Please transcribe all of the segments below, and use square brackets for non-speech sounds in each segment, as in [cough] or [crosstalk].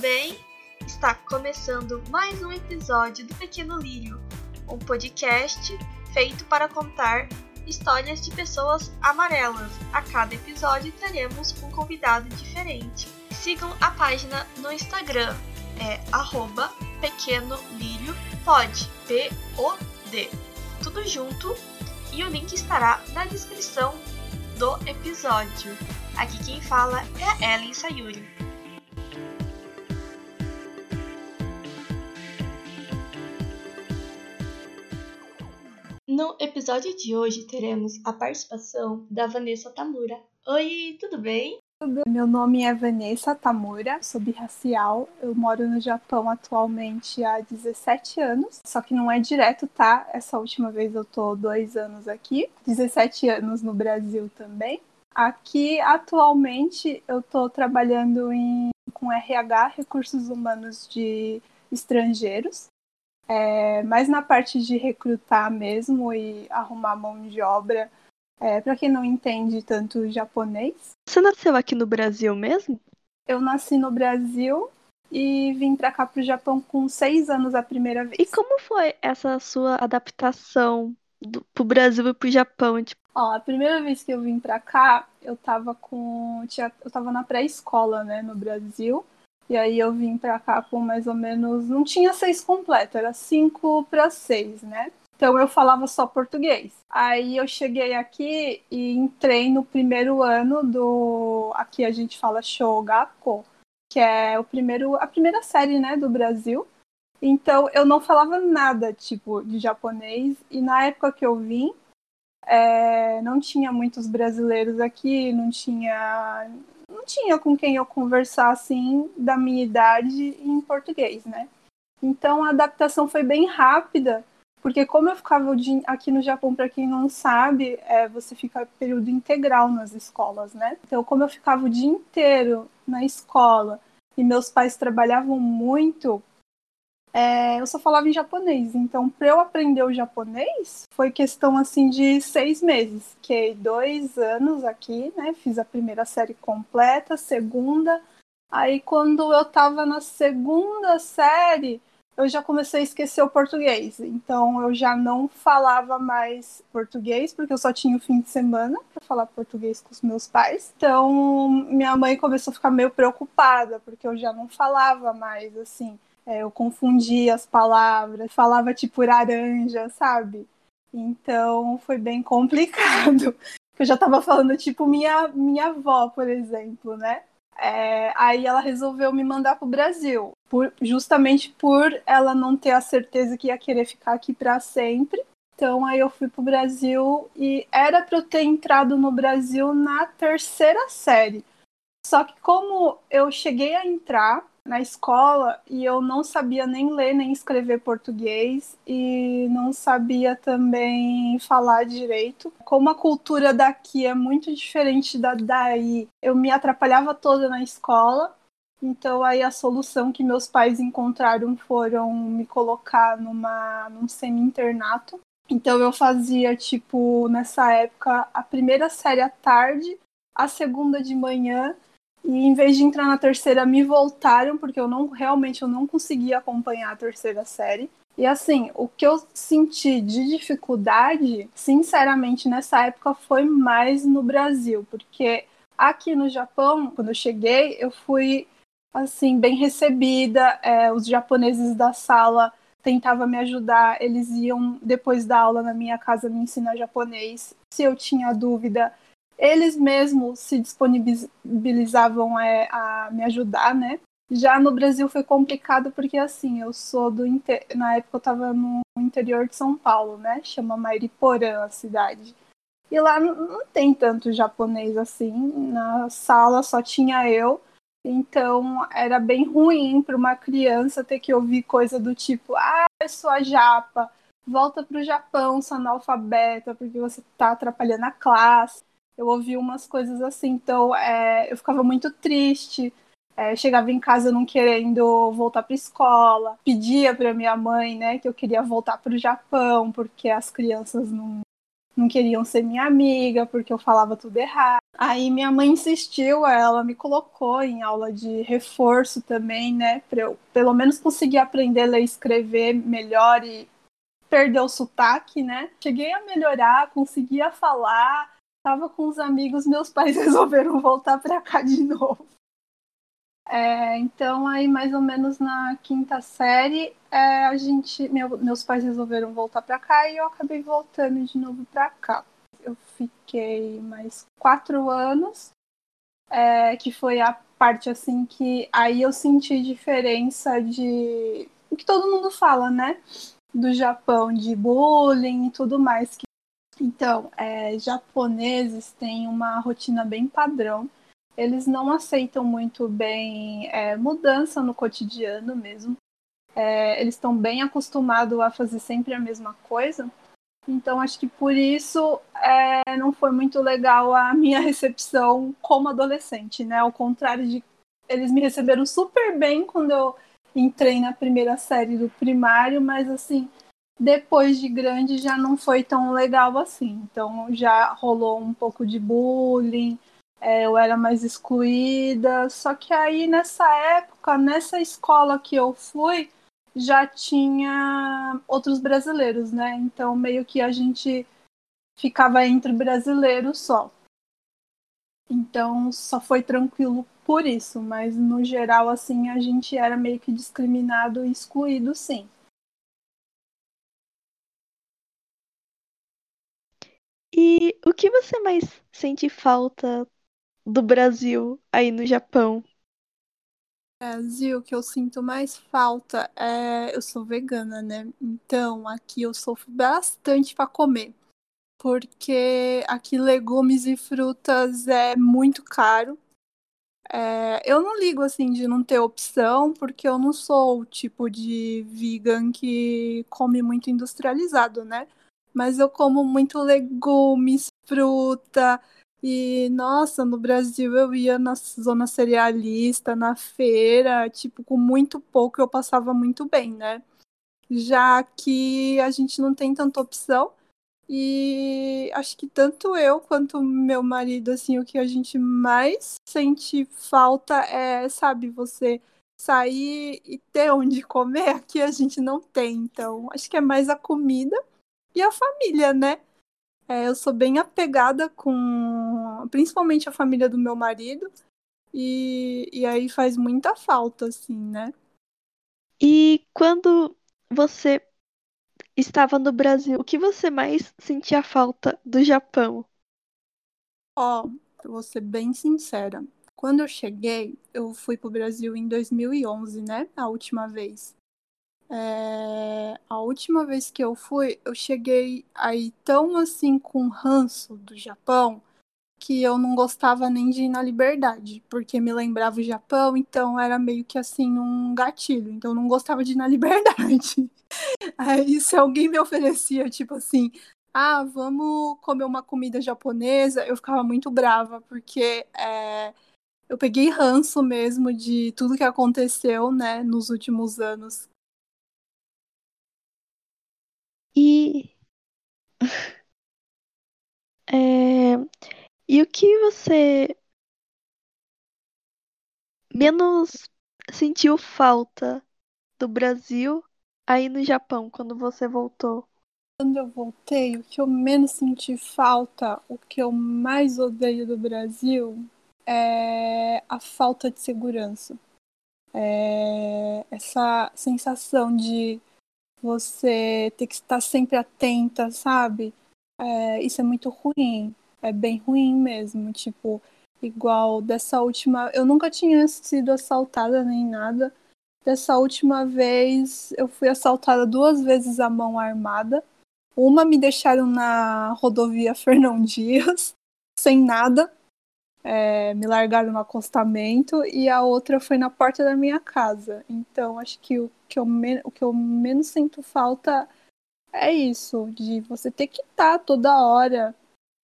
bem? Está começando mais um episódio do Pequeno Lírio, um podcast feito para contar histórias de pessoas amarelas. A cada episódio teremos um convidado diferente. Sigam a página no Instagram, é arroba pequeno lírio pod, P-O-D. Tudo junto e o link estará na descrição do episódio. Aqui quem fala é a Ellen Sayuri. No episódio de hoje teremos a participação da Vanessa Tamura. Oi, tudo bem? Meu nome é Vanessa Tamura, sou birracial. Eu moro no Japão atualmente há 17 anos, só que não é direto, tá? Essa última vez eu tô dois anos aqui, 17 anos no Brasil também. Aqui atualmente eu tô trabalhando em, com RH, recursos humanos de estrangeiros, é, mais na parte de recrutar mesmo e arrumar mão de obra é, para quem não entende tanto japonês. Você nasceu aqui no Brasil mesmo? Eu nasci no Brasil e vim para cá pro Japão com seis anos a primeira vez. E como foi essa sua adaptação do, pro Brasil e pro Japão? Tipo... Ó, a primeira vez que eu vim para cá, eu tava com. Eu tava na pré-escola, né, no Brasil. E aí eu vim para cá com mais ou menos. Não tinha seis completo, era cinco para seis, né? Então eu falava só português. Aí eu cheguei aqui e entrei no primeiro ano do aqui a gente fala Shogako, que é o primeiro a primeira série, né, do Brasil. Então eu não falava nada tipo de japonês e na época que eu vim é, não tinha muitos brasileiros aqui, não tinha não tinha com quem eu conversar assim da minha idade em português, né? Então a adaptação foi bem rápida porque como eu ficava aqui no Japão, para quem não sabe, é, você fica período integral nas escolas, né? Então, como eu ficava o dia inteiro na escola e meus pais trabalhavam muito, é, eu só falava em japonês. Então, para eu aprender o japonês, foi questão assim de seis meses. Fiquei dois anos aqui, né? Fiz a primeira série completa, segunda. Aí, quando eu estava na segunda série, eu já comecei a esquecer o português. Então eu já não falava mais português, porque eu só tinha o fim de semana para falar português com os meus pais. Então minha mãe começou a ficar meio preocupada, porque eu já não falava mais assim. É, eu confundia as palavras, falava tipo laranja, sabe? Então foi bem [laughs] complicado. Eu já estava falando tipo minha, minha avó, por exemplo, né? É, aí ela resolveu me mandar para o Brasil, por, justamente por ela não ter a certeza que ia querer ficar aqui para sempre. Então aí eu fui para o Brasil e era para eu ter entrado no Brasil na terceira série. Só que como eu cheguei a entrar na escola e eu não sabia nem ler nem escrever português e não sabia também falar direito. Como a cultura daqui é muito diferente da daí, eu me atrapalhava toda na escola. Então aí a solução que meus pais encontraram foram me colocar numa num semi-internato. Então eu fazia tipo nessa época a primeira série à tarde, a segunda de manhã e em vez de entrar na terceira, me voltaram, porque eu não realmente eu não conseguia acompanhar a terceira série. E assim, o que eu senti de dificuldade, sinceramente, nessa época foi mais no Brasil, porque aqui no Japão, quando eu cheguei, eu fui assim bem recebida. É, os japoneses da sala tentavam me ajudar, eles iam depois da aula na minha casa me ensinar japonês. Se eu tinha dúvida, eles mesmos se disponibilizavam é, a me ajudar, né? Já no Brasil foi complicado porque assim, eu sou do inter... na época eu estava no interior de São Paulo, né? Chama Mairiporã a cidade. E lá não tem tanto japonês assim, na sala só tinha eu. Então era bem ruim para uma criança ter que ouvir coisa do tipo: "Ah, eu sou a japa, volta para o Japão, sou analfabeta, porque você está atrapalhando a classe" eu ouvi umas coisas assim. Então, é, eu ficava muito triste. É, chegava em casa não querendo voltar para escola, pedia para minha mãe, né, que eu queria voltar para o Japão porque as crianças não não queriam ser minha amiga porque eu falava tudo errado. Aí minha mãe insistiu, ela me colocou em aula de reforço também, né, para eu pelo menos conseguir aprender a ler e escrever melhor e perder o sotaque, né? Cheguei a melhorar, conseguia falar, tava com os amigos, meus pais [laughs] resolveram voltar para cá de novo. É, então, aí mais ou menos na quinta série, é, a gente, meu, meus pais resolveram voltar para cá e eu acabei voltando de novo para cá. Eu fiquei mais quatro anos, é, que foi a parte assim que aí eu senti diferença de o que todo mundo fala, né? Do Japão, de bullying e tudo mais. Então, é, japoneses têm uma rotina bem padrão eles não aceitam muito bem é, mudança no cotidiano mesmo. É, eles estão bem acostumados a fazer sempre a mesma coisa. Então, acho que por isso é, não foi muito legal a minha [laughs] recepção como adolescente, né? Ao contrário de. Eles me receberam super bem quando eu entrei na primeira série do primário, mas assim, depois de grande já não foi tão legal assim. Então, já rolou um pouco de bullying é, eu era mais excluída. Só que aí nessa época, nessa escola que eu fui, já tinha outros brasileiros, né? Então meio que a gente ficava entre brasileiros só. Então só foi tranquilo por isso, mas no geral assim a gente era meio que discriminado e excluído, sim. E o que você mais sente falta do Brasil aí no Japão? Brasil, que eu sinto mais falta é. Eu sou vegana, né? Então aqui eu sofro bastante para comer. Porque aqui legumes e frutas é muito caro. É, eu não ligo assim de não ter opção, porque eu não sou o tipo de vegan que come muito industrializado, né? Mas eu como muito legumes, fruta, e, nossa, no Brasil eu ia na zona cerealista, na feira, tipo, com muito pouco eu passava muito bem, né? Já que a gente não tem tanta opção. E acho que tanto eu quanto meu marido, assim, o que a gente mais sente falta é, sabe, você sair e ter onde comer. [laughs] Aqui a gente não tem. Então, acho que é mais a comida e a família, né? É, eu sou bem apegada com principalmente a família do meu marido. E, e aí faz muita falta, assim, né? E quando você estava no Brasil, o que você mais sentia falta do Japão? Ó, oh, vou ser bem sincera. Quando eu cheguei, eu fui pro Brasil em 2011, né? A última vez. É, a última vez que eu fui, eu cheguei aí tão assim com ranço do Japão que eu não gostava nem de ir na Liberdade, porque me lembrava o Japão, então era meio que assim um gatilho, então eu não gostava de ir na [laughs] Liberdade. Aí se alguém me oferecia, tipo assim, ah, vamos comer uma comida japonesa, eu ficava muito brava, porque é, eu peguei ranço mesmo de tudo que aconteceu, né, nos últimos anos E. [laughs] É... E o que você menos sentiu falta do Brasil aí no Japão quando você voltou? Quando eu voltei, o que eu menos senti falta, o que eu mais odeio do Brasil é a falta de segurança. É essa sensação de você ter que estar sempre atenta, sabe? É, isso é muito ruim. É bem ruim mesmo. Tipo, igual dessa última. Eu nunca tinha sido assaltada nem nada. Dessa última vez, eu fui assaltada duas vezes à mão armada. Uma me deixaram na rodovia [laughs] Fernão Dias, sem nada é, me largaram no acostamento e a outra foi na porta da minha casa. Então, acho que o que eu, o que eu menos sinto falta é isso, de você ter que estar tá toda hora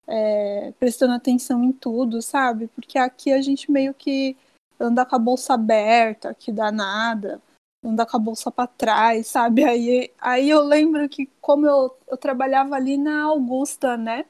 é, prestando atenção em tudo, sabe? Porque aqui a gente meio que anda com a bolsa aberta, que dá nada. anda com a bolsa para trás, sabe? [laughs] Aí, aí eu lembro que como eu, eu trabalhava ali na Augusta, né?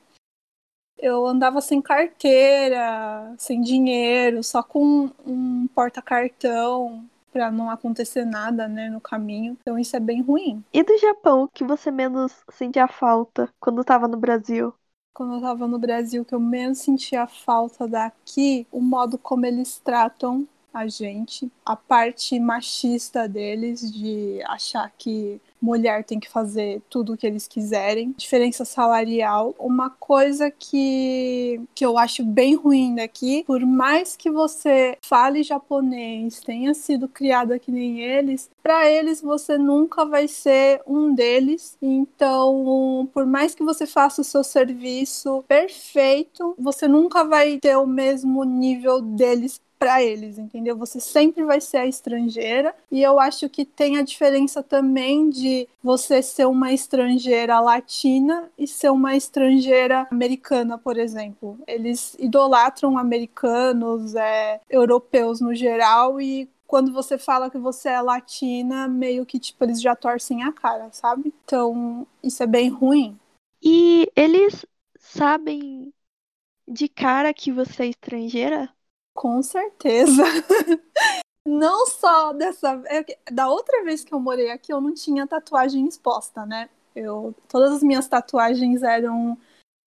Eu andava sem carteira, sem dinheiro, só com um porta-cartão para não acontecer nada, né, no caminho. Então isso é bem ruim. E do Japão, que você menos sentia falta quando estava no Brasil? Quando eu estava no Brasil, que eu menos sentia falta daqui, o modo como eles tratam a gente, a parte machista deles de achar que mulher tem que fazer tudo o que eles quiserem, diferença salarial, uma coisa que, que eu acho bem ruim daqui, por mais que você fale japonês, tenha sido criada que nem eles, para eles você nunca vai ser um deles. Então, por mais que você faça o seu serviço perfeito, você nunca vai ter o mesmo nível deles para eles, entendeu? Você sempre vai ser a estrangeira e eu acho que tem a diferença também de você ser uma estrangeira latina e ser uma estrangeira americana, por exemplo. Eles idolatram americanos, é, europeus no geral e quando você fala que você é latina, meio que tipo eles já torcem a cara, sabe? Então, isso é bem ruim. E eles sabem de cara que você é estrangeira? Com certeza. [laughs] Não só dessa é da outra vez que eu morei aqui, eu não tinha tatuagem exposta, né? Eu todas as minhas tatuagens eram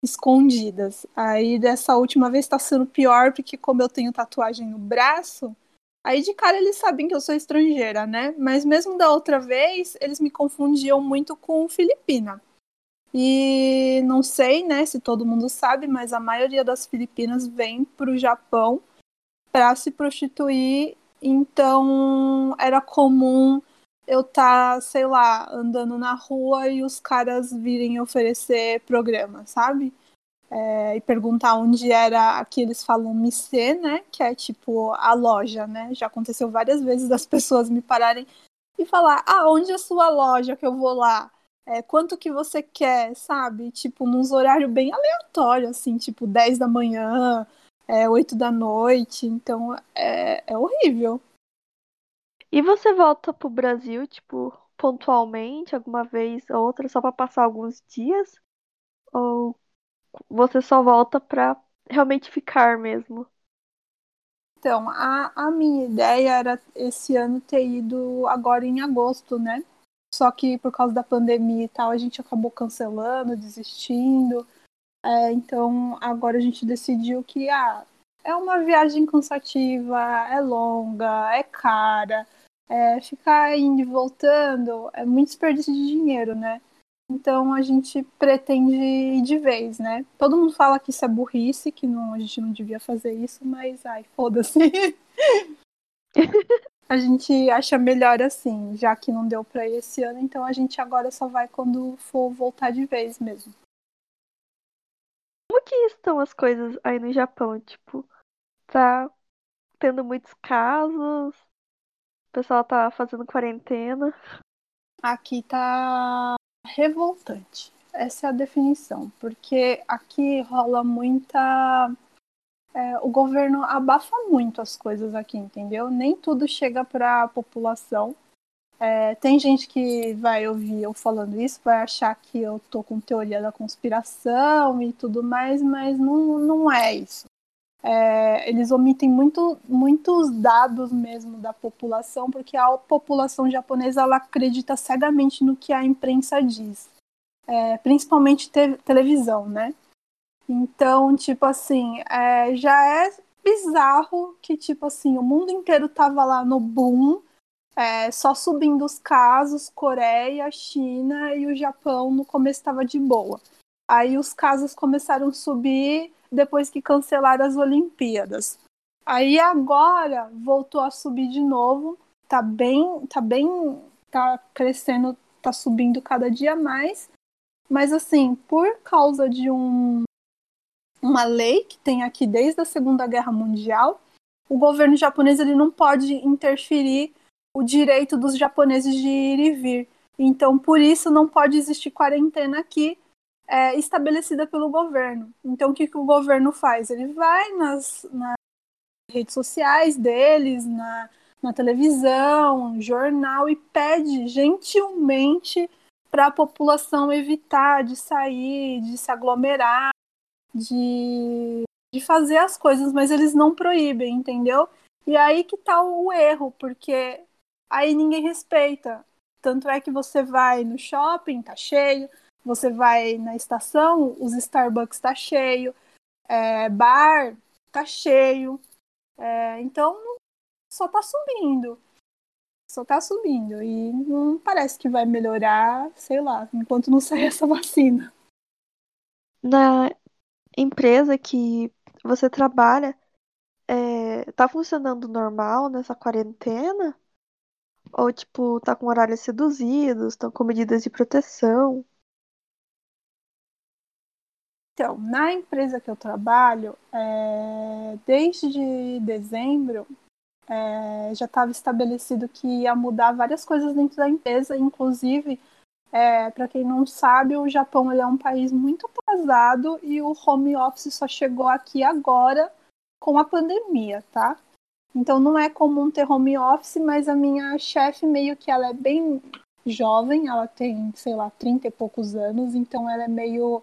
escondidas. Aí dessa última vez tá sendo pior porque como eu tenho tatuagem no braço, aí de cara eles sabem que eu sou estrangeira, né? Mas mesmo da outra vez, eles me confundiam muito com filipina. E não sei, né, se todo mundo sabe, mas a maioria das filipinas vem pro Japão para se prostituir, então era comum eu estar, tá, sei lá, andando na rua e os caras virem oferecer programa, sabe? É, e perguntar onde era aqui eles falam Missê, né? Que é tipo a loja, né? Já aconteceu várias vezes das pessoas me pararem e falar, ah, onde é a sua loja que eu vou lá? É, quanto que você quer, sabe? Tipo, nos horários bem aleatórios, assim, tipo 10 da manhã, é oito da noite, então é, é horrível. E você volta pro Brasil, tipo, pontualmente, alguma vez ou outra, só para passar alguns dias? Ou você só volta pra realmente ficar mesmo? Então, a, a minha ideia era esse ano ter ido agora em agosto, né? Só que por causa da pandemia e tal, a gente acabou cancelando, desistindo. É, então agora a gente decidiu que ah, é uma viagem cansativa, é longa, é cara, é, ficar indo e voltando é muito desperdício de dinheiro, né? Então a gente pretende ir de vez, né? Todo mundo fala que isso é burrice, que não, a gente não devia fazer isso, mas ai, foda-se. [laughs] a gente acha melhor assim, já que não deu para ir esse ano, então a gente agora só vai quando for voltar de vez mesmo que estão as coisas aí no Japão? Tipo, tá tendo muitos casos, o pessoal tá fazendo quarentena. Aqui tá revoltante. Essa é a definição, porque aqui rola muita. É, o governo abafa muito as coisas aqui, entendeu? Nem tudo chega para a população. É, tem gente que vai ouvir eu falando isso, vai achar que eu tô com teoria da conspiração e tudo mais, mas não, não é isso. É, eles omitem muito, muitos dados mesmo da população, porque a população japonesa ela acredita cegamente no que a imprensa diz, é, principalmente te televisão, né? Então, tipo assim, é, já é bizarro que, tipo assim, o mundo inteiro tava lá no boom é, só subindo os casos, Coreia, China e o Japão no começo estava de boa. Aí os casos começaram a subir depois que cancelaram as Olimpíadas. Aí agora voltou a subir de novo, tá bem, tá bem, tá crescendo, tá subindo cada dia mais. Mas assim, por causa de um, uma lei que tem aqui desde a Segunda Guerra Mundial, o governo japonês ele não pode interferir o direito dos japoneses de ir e vir. Então, por isso, não pode existir quarentena aqui é, estabelecida pelo governo. Então, o que, que o governo faz? Ele vai nas, nas redes sociais deles, na, na televisão, jornal e pede gentilmente para a população evitar de sair, de se aglomerar, de, de fazer as coisas, mas eles não proíbem, entendeu? E aí que tá o erro, porque aí ninguém respeita. Tanto é que você vai no shopping, tá cheio, você vai na estação, os Starbucks tá cheio, é, bar tá cheio. É, então só tá subindo. Só tá subindo. E não parece que vai melhorar, sei lá, enquanto não sair essa vacina. Na empresa que você trabalha, é, tá funcionando normal nessa quarentena? Ou, tipo, tá com horários reduzidos, estão com medidas de proteção? Então, na empresa que eu trabalho, é, desde dezembro, é, já estava estabelecido que ia mudar várias coisas dentro da empresa, inclusive, é, para quem não sabe, o Japão é um país muito atrasado e o home office só chegou aqui agora com a pandemia, tá? Então não é comum ter home office, mas a minha chefe meio que ela é bem jovem, ela tem, sei lá, 30 e poucos anos, então ela é meio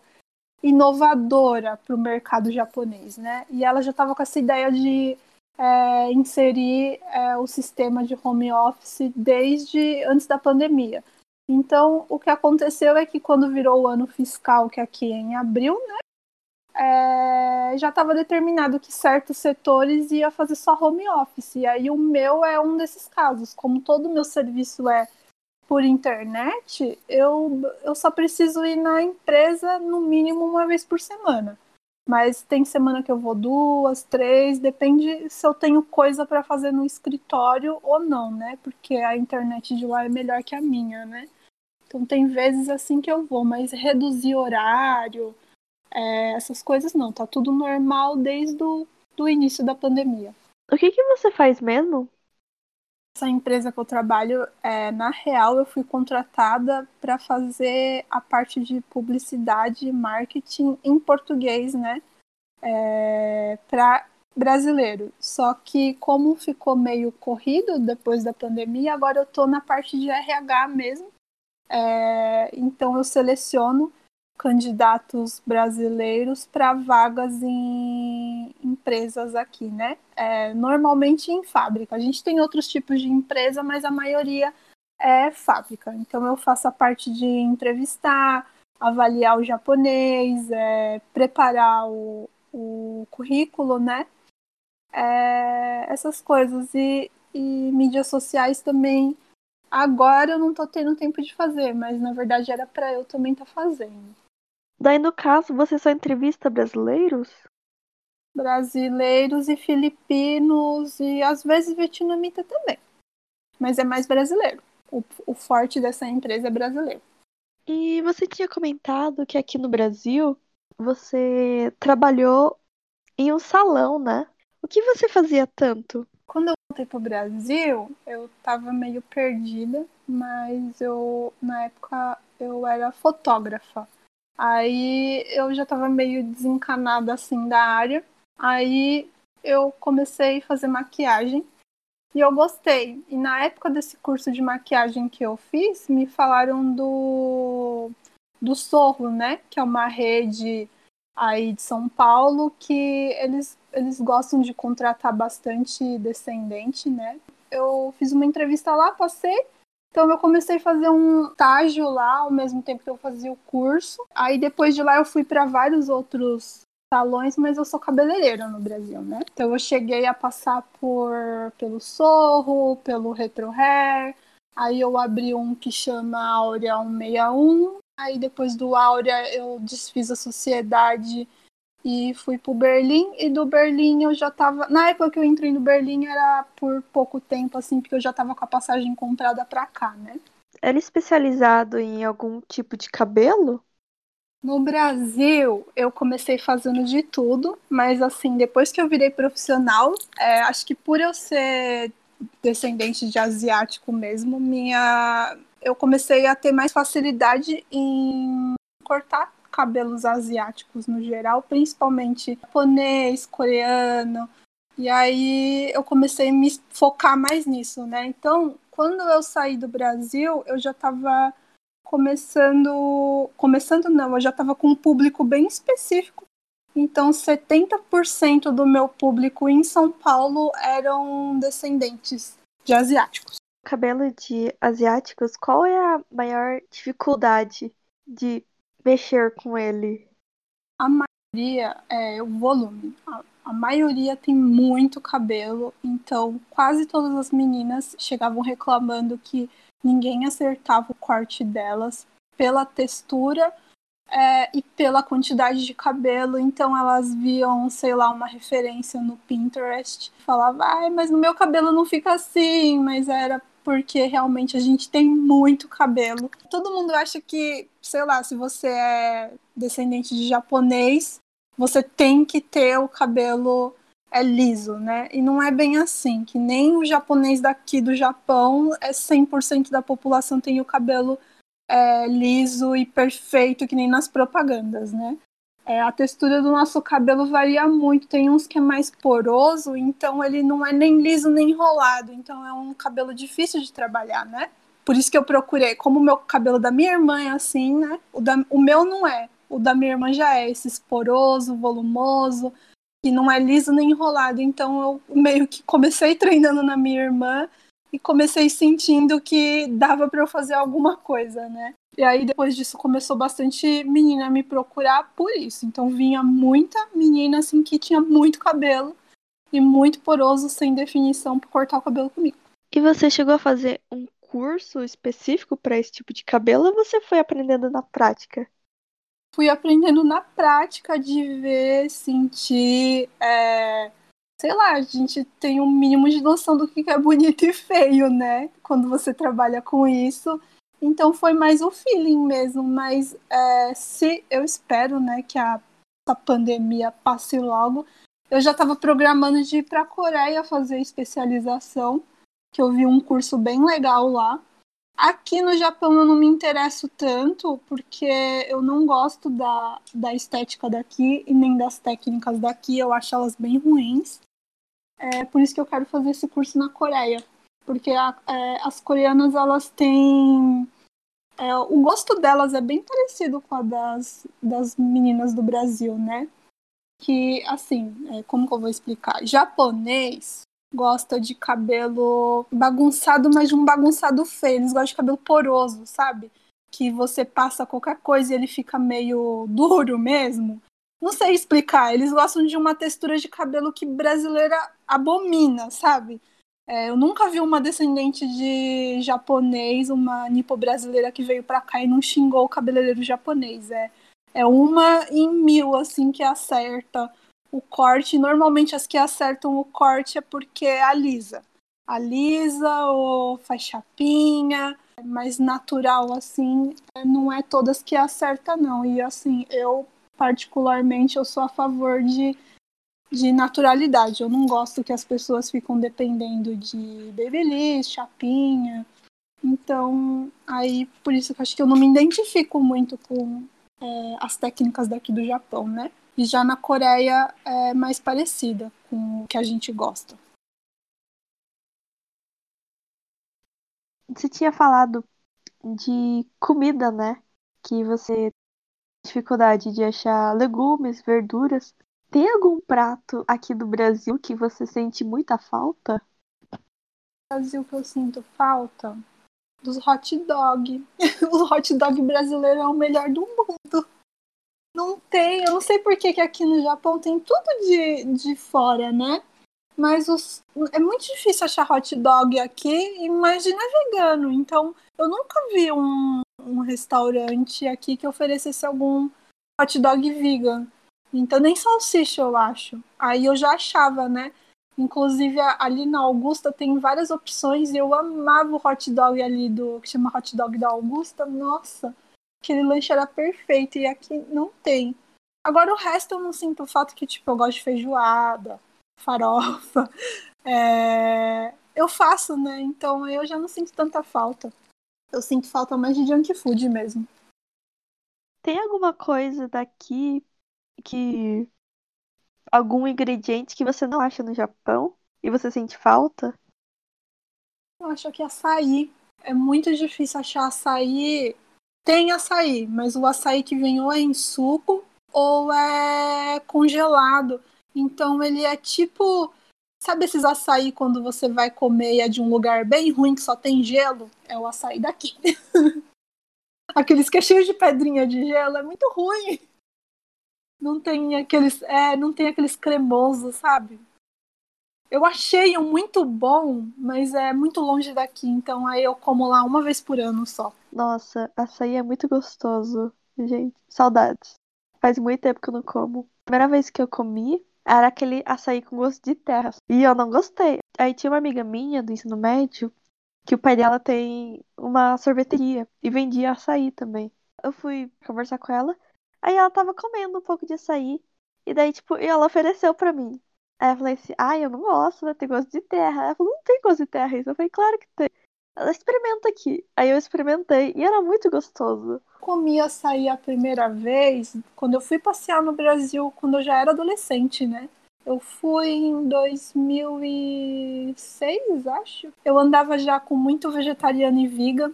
inovadora para o mercado japonês, né? E ela já estava com essa ideia de é, inserir é, o sistema de home office desde antes da pandemia. Então, o que aconteceu é que quando virou o ano fiscal, que aqui é em abril, né? É, já estava determinado que certos setores ia fazer só home office. E aí o meu é um desses casos. Como todo o meu serviço é por internet, eu, eu só preciso ir na empresa no mínimo uma vez por semana. Mas tem semana que eu vou duas, três, depende se eu tenho coisa para fazer no escritório ou não, né? Porque a internet de lá é melhor que a minha, né? Então tem vezes assim que eu vou, mas reduzir horário, é, essas coisas não, tá tudo normal desde o do início da pandemia. O que, que você faz mesmo? essa empresa que eu trabalho, é, na real, eu fui contratada para fazer a parte de publicidade e marketing em português, né? É, para brasileiro. Só que como ficou meio corrido depois da pandemia, agora eu estou na parte de RH mesmo. É, então eu seleciono candidatos brasileiros para vagas em empresas aqui, né? É, normalmente em fábrica. A gente tem outros tipos de empresa, mas a maioria é fábrica. Então eu faço a parte de entrevistar, avaliar o japonês, é, preparar o, o currículo, né? É, essas coisas. E, e mídias sociais também. Agora eu não estou tendo tempo de fazer, mas na verdade era para eu também estar tá fazendo. Daí, no caso, você só entrevista brasileiros? Brasileiros e filipinos e às vezes vietnamita também. Mas é mais brasileiro. O, o forte dessa empresa é brasileiro. E você tinha comentado que aqui no Brasil você trabalhou em um salão, né? O que você fazia tanto? Quando eu voltei pro Brasil, eu tava meio perdida, mas eu na época eu era fotógrafa. Aí eu já estava meio desencanada assim da área. Aí eu comecei a fazer maquiagem e eu gostei. E na época desse curso de maquiagem que eu fiz, me falaram do do Sorro, né? Que é uma rede aí de São Paulo que eles eles gostam de contratar bastante descendente, né? Eu fiz uma entrevista lá, passei então eu comecei a fazer um estágio lá ao mesmo tempo que eu fazia o curso. Aí depois de lá eu fui para vários outros salões, mas eu sou cabeleireira no Brasil, né? Então eu cheguei a passar por pelo Sorro, pelo Retro Hair. Aí eu abri um que chama Áurea 161. Aí depois do Áurea eu desfiz a sociedade e fui pro Berlim e do Berlim eu já tava, na época que eu entrei no Berlim era por pouco tempo assim, porque eu já tava com a passagem comprada para cá, né? Era especializado em algum tipo de cabelo? No Brasil, eu comecei fazendo de tudo, mas assim, depois que eu virei profissional, é, acho que por eu ser descendente de asiático mesmo, minha eu comecei a ter mais facilidade em cortar cabelos asiáticos no geral, principalmente japonês, coreano, E aí eu comecei a me focar mais nisso, né? Então, quando eu saí do Brasil, eu já estava começando, começando não, eu já estava com um público bem específico. Então, 70% do meu público em São Paulo eram descendentes de asiáticos. Cabelo de asiáticos, qual é a maior dificuldade de mexer com ele? A maioria é o volume. A, a maioria tem muito cabelo, então quase todas as meninas chegavam reclamando que ninguém acertava o corte delas pela textura é, e pela quantidade de cabelo. Então elas viam, sei lá, uma referência no Pinterest, falava, ai, mas no meu cabelo não fica assim, mas era porque realmente a gente tem muito cabelo. Todo mundo acha que, sei lá, se você é descendente de japonês, você tem que ter o cabelo é liso, né? E não é bem assim, que nem o japonês daqui do Japão é 100% da população tem o cabelo é, liso e perfeito, que nem nas propagandas, né? É, a textura do nosso cabelo varia muito, tem uns que é mais poroso, então ele não é nem liso nem enrolado, então é um cabelo difícil de trabalhar, né? Por isso que eu procurei, como o meu cabelo da minha irmã é assim, né? O, da, o meu não é, o da minha irmã já é esse poroso, volumoso, que não é liso nem enrolado. Então eu meio que comecei treinando na minha irmã e comecei sentindo que dava para eu fazer alguma coisa, né? E aí depois disso começou bastante menina a me procurar por isso. Então vinha muita menina assim que tinha muito cabelo e muito poroso sem definição para cortar o cabelo comigo. E você chegou a fazer um curso específico para esse tipo de cabelo ou você foi aprendendo na prática? fui aprendendo na prática de ver, sentir. É... Sei lá, a gente tem um mínimo de noção do que é bonito e feio, né? Quando você trabalha com isso. Então foi mais o feeling mesmo. Mas é, se eu espero, né, que a, a pandemia passe logo, eu já estava programando de ir para a Coreia fazer especialização, que eu vi um curso bem legal lá. Aqui no Japão eu não me interesso tanto, porque eu não gosto da, da estética daqui e nem das técnicas daqui, eu acho elas bem ruins. É por isso que eu quero fazer esse curso na Coreia, porque a, é, as coreanas elas têm. É, o gosto delas é bem parecido com a das, das meninas do Brasil, né? Que, assim, é, como que eu vou explicar? Japonês gosta de cabelo bagunçado, mas de um bagunçado feio. Eles gostam de cabelo poroso, sabe? Que você passa qualquer coisa e ele fica meio duro mesmo. Não sei explicar. Eles gostam de uma textura de cabelo que brasileira abomina, sabe? É, eu nunca vi uma descendente de japonês, uma nipo brasileira que veio pra cá e não xingou o cabeleireiro japonês. É, é uma em mil, assim, que acerta o corte. Normalmente as que acertam o corte é porque alisa. Alisa ou faz chapinha, mais natural assim, não é todas que acerta não. E assim, eu particularmente eu sou a favor de de naturalidade. Eu não gosto que as pessoas ficam dependendo de babyliss, chapinha. Então, aí por isso que eu acho que eu não me identifico muito com é, as técnicas daqui do Japão, né? E já na Coreia é mais parecida com o que a gente gosta. Você tinha falado de comida, né? Que você tem dificuldade de achar legumes, verduras. Tem algum prato aqui do Brasil que você sente muita falta? Brasil que eu sinto falta dos hot dog. [laughs] o hot dog brasileiro é o melhor do mundo. Não tem, eu não sei por que, que aqui no Japão tem tudo de, de fora, né? Mas os, é muito difícil achar hot dog aqui, imagina vegano. Então, eu nunca vi um, um restaurante aqui que oferecesse algum hot dog vegan. Então, nem salsicha, eu acho. Aí eu já achava, né? Inclusive, ali na Augusta tem várias opções eu amava o hot dog ali do que chama hot dog da Augusta. Nossa, aquele lanche era perfeito e aqui não tem. Agora o resto eu não sinto falta que, tipo, eu gosto de feijoada, farofa. [laughs] É... Eu faço, né? Então eu já não sinto tanta falta. Eu sinto falta mais de junk food mesmo. Tem alguma coisa daqui que algum ingrediente que você não acha no Japão e você sente falta? Eu acho que açaí. É muito difícil achar açaí. Tem açaí, mas o açaí que vem ou é em suco ou é congelado. Então ele é tipo. Sabe esses açaí quando você vai comer e é de um lugar bem ruim que só tem gelo? É o açaí daqui. [laughs] Aqueles que é cheio de pedrinha de gelo, é muito ruim. Não tem aqueles. É, não tem aqueles cremosos, sabe? Eu achei um muito bom, mas é muito longe daqui, então aí eu como lá uma vez por ano só. Nossa, açaí é muito gostoso, gente. Saudades. Faz muito tempo que eu não como. A primeira vez que eu comi era aquele açaí com gosto de terra. E eu não gostei. Aí tinha uma amiga minha do ensino médio que o pai dela tem uma sorveteria e vendia açaí também. Eu fui conversar com ela, aí ela tava comendo um pouco de açaí. E daí, tipo, ela ofereceu pra mim. Aí eu falei assim, ai, eu não gosto, né? Tem gosto de terra. Ela falou, não tem gosto de terra isso. Eu falei, claro que tem. Ela experimenta aqui. Aí eu experimentei e era muito gostoso. Comi açaí a primeira vez quando eu fui passear no Brasil, quando eu já era adolescente, né? Eu fui em 2006, acho. Eu andava já com muito vegetariano e vegan.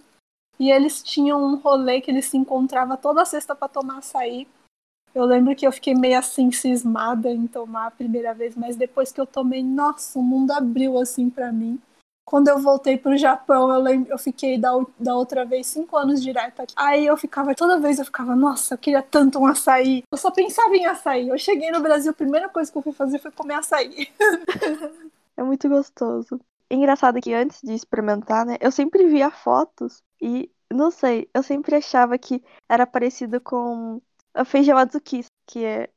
E eles tinham um rolê que eles se encontravam toda sexta para tomar açaí. Eu lembro que eu fiquei meio assim cismada em tomar a primeira vez, mas depois que eu tomei, nossa, o mundo abriu assim para mim. Quando eu voltei pro Japão, eu, lembro, eu fiquei da, da outra vez cinco anos direto aqui. Aí eu ficava, toda vez eu ficava, nossa, eu queria tanto um açaí. Eu só pensava em açaí. Eu cheguei no Brasil, a primeira coisa que eu fui fazer foi comer açaí. [laughs] é muito gostoso. Engraçado que antes de experimentar, né, eu sempre via fotos e, não sei, eu sempre achava que era parecido com o feijão azuki, que é,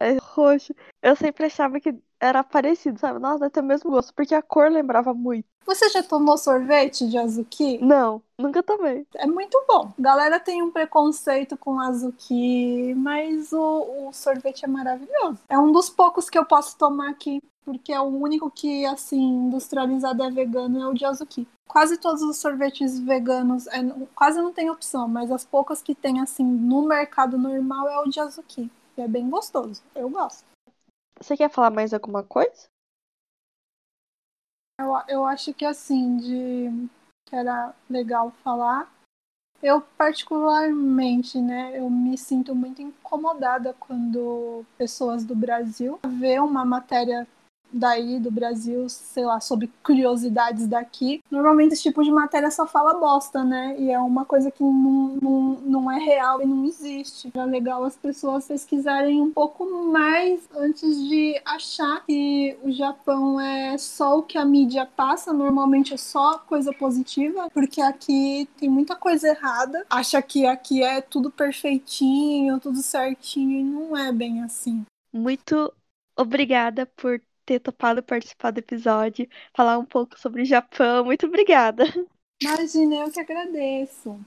é roxo. Eu sempre achava que era parecido, sabe? Nossa, deve ter o mesmo gosto, porque a cor lembrava muito. Você já tomou sorvete de azuki? Não, nunca tomei. É muito bom. Galera tem um preconceito com azuki, mas o, o sorvete é maravilhoso. É um dos poucos que eu posso tomar aqui, porque é o único que, assim, industrializado é vegano, é o de azuki. Quase todos os sorvetes veganos, é, quase não tem opção, mas as poucas que tem, assim, no mercado normal é o de azuki. E é bem gostoso. Eu gosto. Você quer falar mais alguma coisa? Eu, eu acho que assim, de que era legal falar. Eu particularmente, né, eu me sinto muito incomodada quando pessoas do Brasil vê uma matéria daí do Brasil, sei lá, sobre curiosidades daqui. Normalmente esse tipo de matéria só fala bosta, né? E é uma coisa que não, não, não é real e não existe. É legal as pessoas pesquisarem um pouco mais antes de achar que o Japão é só o que a mídia passa, normalmente é só coisa positiva, porque aqui tem muita coisa errada. Acha que aqui é tudo perfeitinho, tudo certinho, e não é bem assim. Muito obrigada por ter topado participar do episódio, falar um pouco sobre o Japão. Muito obrigada. Imagina, eu que agradeço.